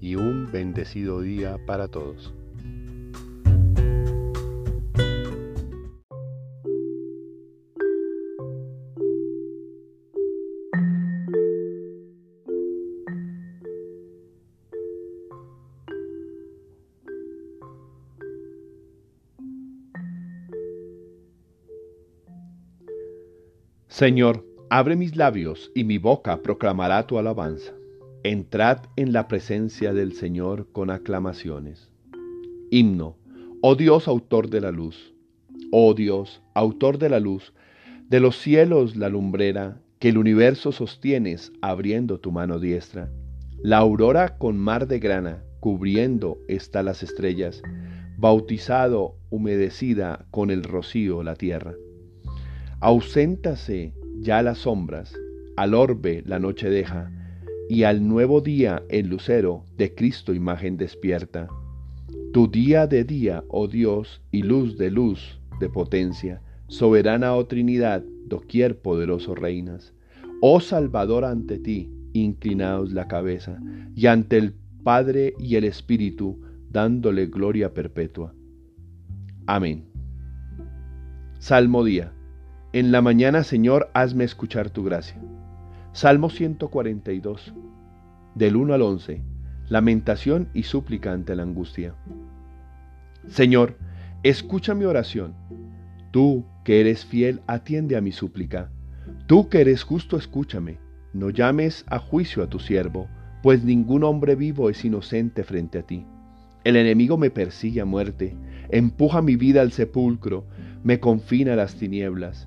y un bendecido día para todos. Señor, abre mis labios y mi boca proclamará tu alabanza. Entrad en la presencia del Señor con aclamaciones. Himno, oh Dios autor de la luz, oh Dios autor de la luz, de los cielos la lumbrera, que el universo sostienes abriendo tu mano diestra. La aurora con mar de grana, cubriendo está las estrellas, bautizado, humedecida con el rocío la tierra. Auséntase ya las sombras, al orbe la noche deja, y al nuevo día el lucero de Cristo imagen despierta. Tu día de día, oh Dios, y luz de luz, de potencia, soberana oh Trinidad, doquier poderoso reinas. Oh Salvador ante ti, inclinaos la cabeza, y ante el Padre y el Espíritu, dándole gloria perpetua. Amén. Salmo día. En la mañana, Señor, hazme escuchar tu gracia. Salmo 142, del 1 al 11. Lamentación y súplica ante la angustia. Señor, escucha mi oración. Tú que eres fiel, atiende a mi súplica. Tú que eres justo, escúchame. No llames a juicio a tu siervo, pues ningún hombre vivo es inocente frente a ti. El enemigo me persigue a muerte, empuja mi vida al sepulcro, me confina a las tinieblas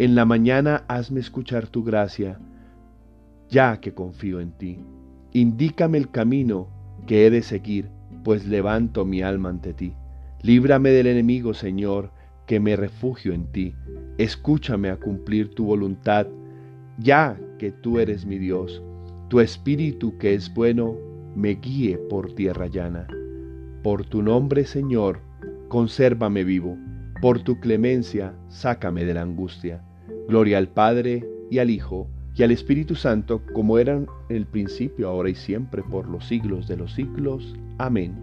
en la mañana hazme escuchar tu gracia, ya que confío en ti. Indícame el camino que he de seguir, pues levanto mi alma ante ti. Líbrame del enemigo, Señor, que me refugio en ti. Escúchame a cumplir tu voluntad, ya que tú eres mi Dios. Tu espíritu que es bueno, me guíe por tierra llana. Por tu nombre, Señor, consérvame vivo. Por tu clemencia, sácame de la angustia. Gloria al Padre y al Hijo y al Espíritu Santo, como eran en el principio, ahora y siempre, por los siglos de los siglos. Amén.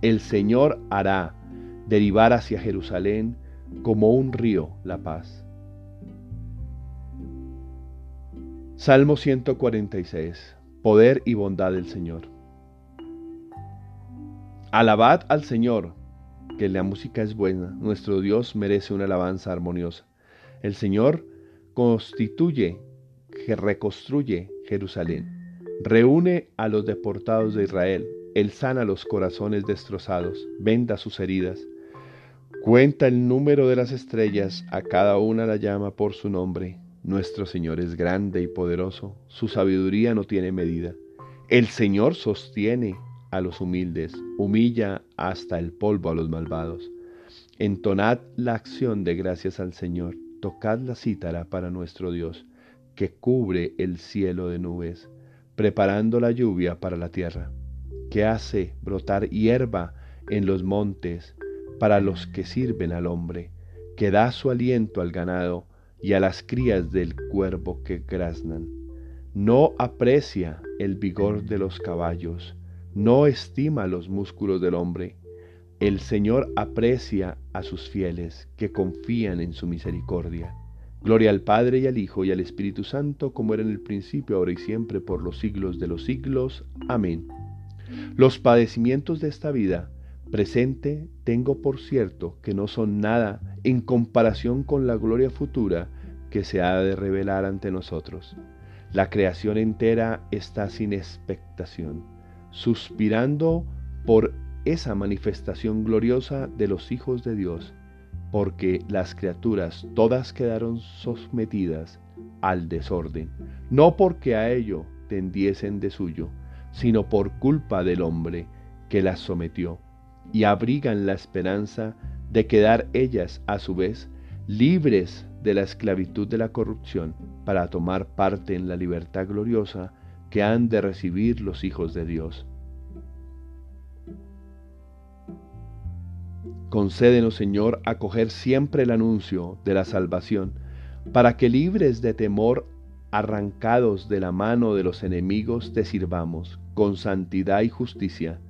El Señor hará derivar hacia Jerusalén como un río la paz. Salmo 146. Poder y bondad del Señor. Alabad al Señor, que la música es buena, nuestro Dios merece una alabanza armoniosa. El Señor constituye, que reconstruye Jerusalén, reúne a los deportados de Israel, Él sana los corazones destrozados, venda sus heridas, cuenta el número de las estrellas, a cada una la llama por su nombre. Nuestro Señor es grande y poderoso, su sabiduría no tiene medida. El Señor sostiene a los humildes, humilla hasta el polvo a los malvados. Entonad la acción de gracias al Señor tocad la cítara para nuestro Dios, que cubre el cielo de nubes, preparando la lluvia para la tierra, que hace brotar hierba en los montes, para los que sirven al hombre, que da su aliento al ganado y a las crías del cuervo que graznan. No aprecia el vigor de los caballos, no estima los músculos del hombre. El Señor aprecia a sus fieles que confían en su misericordia. Gloria al Padre y al Hijo y al Espíritu Santo, como era en el principio, ahora y siempre, por los siglos de los siglos. Amén. Los padecimientos de esta vida presente tengo por cierto que no son nada en comparación con la gloria futura que se ha de revelar ante nosotros. La creación entera está sin expectación, suspirando por esa manifestación gloriosa de los hijos de Dios, porque las criaturas todas quedaron sometidas al desorden, no porque a ello tendiesen de suyo, sino por culpa del hombre que las sometió, y abrigan la esperanza de quedar ellas a su vez libres de la esclavitud de la corrupción para tomar parte en la libertad gloriosa que han de recibir los hijos de Dios. Concédenos, Señor, acoger siempre el anuncio de la salvación, para que libres de temor, arrancados de la mano de los enemigos, te sirvamos con santidad y justicia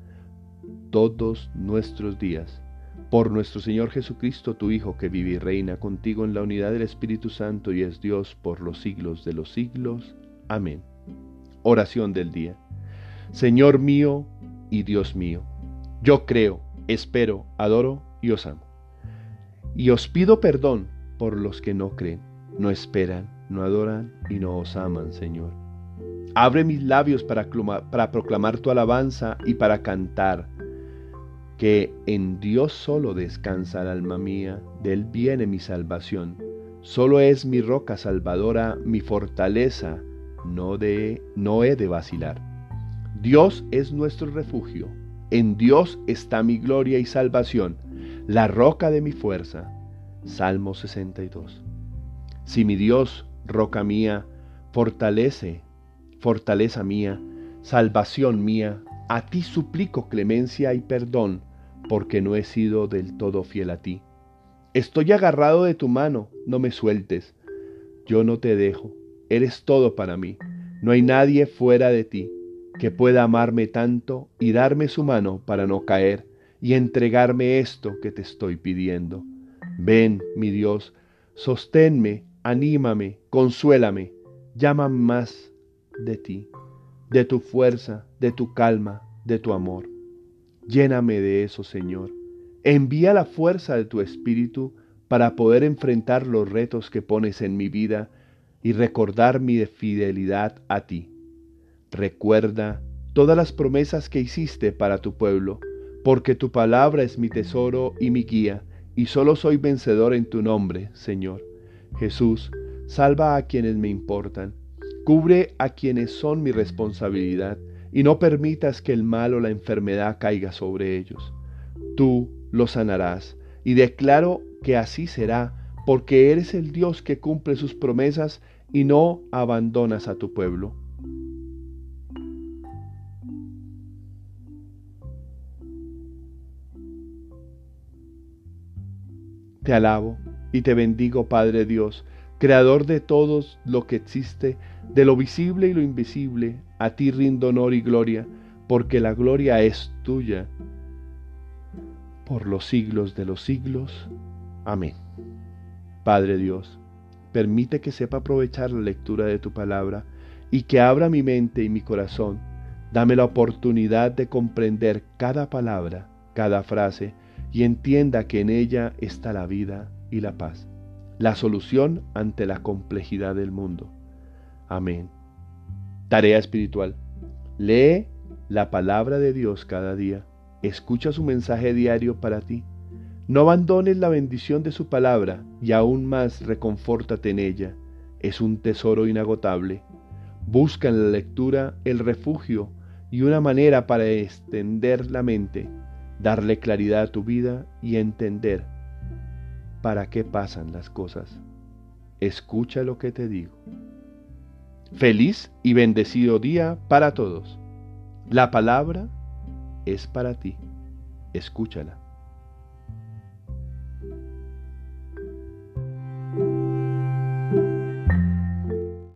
todos nuestros días. Por nuestro Señor Jesucristo, tu Hijo, que vive y reina contigo en la unidad del Espíritu Santo y es Dios por los siglos de los siglos. Amén. Oración del día. Señor mío y Dios mío, yo creo, espero, adoro y os amo. Y os pido perdón por los que no creen, no esperan, no adoran y no os aman, Señor. Abre mis labios para, proclamar tu alabanza y para cantar que en Dios solo descansa el alma mía, de Él viene mi salvación. Solo es mi roca salvadora, mi fortaleza, no, de, no he de vacilar. Dios es nuestro refugio, en Dios está mi gloria y salvación, la roca de mi fuerza. Salmo 62. Si mi Dios, roca mía, fortalece, fortaleza mía, salvación mía, a ti suplico clemencia y perdón, porque no he sido del todo fiel a ti. Estoy agarrado de tu mano, no me sueltes. Yo no te dejo, eres todo para mí. No hay nadie fuera de ti que pueda amarme tanto y darme su mano para no caer y entregarme esto que te estoy pidiendo. Ven, mi Dios, sosténme, anímame, consuélame, llama más de ti, de tu fuerza, de tu calma, de tu amor. Lléname de eso, Señor. Envía la fuerza de tu Espíritu para poder enfrentar los retos que pones en mi vida y recordar mi fidelidad a ti. Recuerda todas las promesas que hiciste para tu pueblo, porque tu palabra es mi tesoro y mi guía, y solo soy vencedor en tu nombre, Señor. Jesús, salva a quienes me importan, cubre a quienes son mi responsabilidad, y no permitas que el mal o la enfermedad caiga sobre ellos. Tú los sanarás, y declaro que así será, porque eres el Dios que cumple sus promesas y no abandonas a tu pueblo. Te alabo y te bendigo, Padre Dios, Creador de todo lo que existe, de lo visible y lo invisible, a ti rindo honor y gloria, porque la gloria es tuya por los siglos de los siglos. Amén. Padre Dios, permite que sepa aprovechar la lectura de tu palabra y que abra mi mente y mi corazón. Dame la oportunidad de comprender cada palabra, cada frase, y entienda que en ella está la vida y la paz, la solución ante la complejidad del mundo. Amén. Tarea espiritual. Lee la palabra de Dios cada día. Escucha su mensaje diario para ti. No abandones la bendición de su palabra y aún más reconfórtate en ella. Es un tesoro inagotable. Busca en la lectura el refugio y una manera para extender la mente, darle claridad a tu vida y entender para qué pasan las cosas. Escucha lo que te digo. Feliz y bendecido día para todos. La palabra es para ti. Escúchala.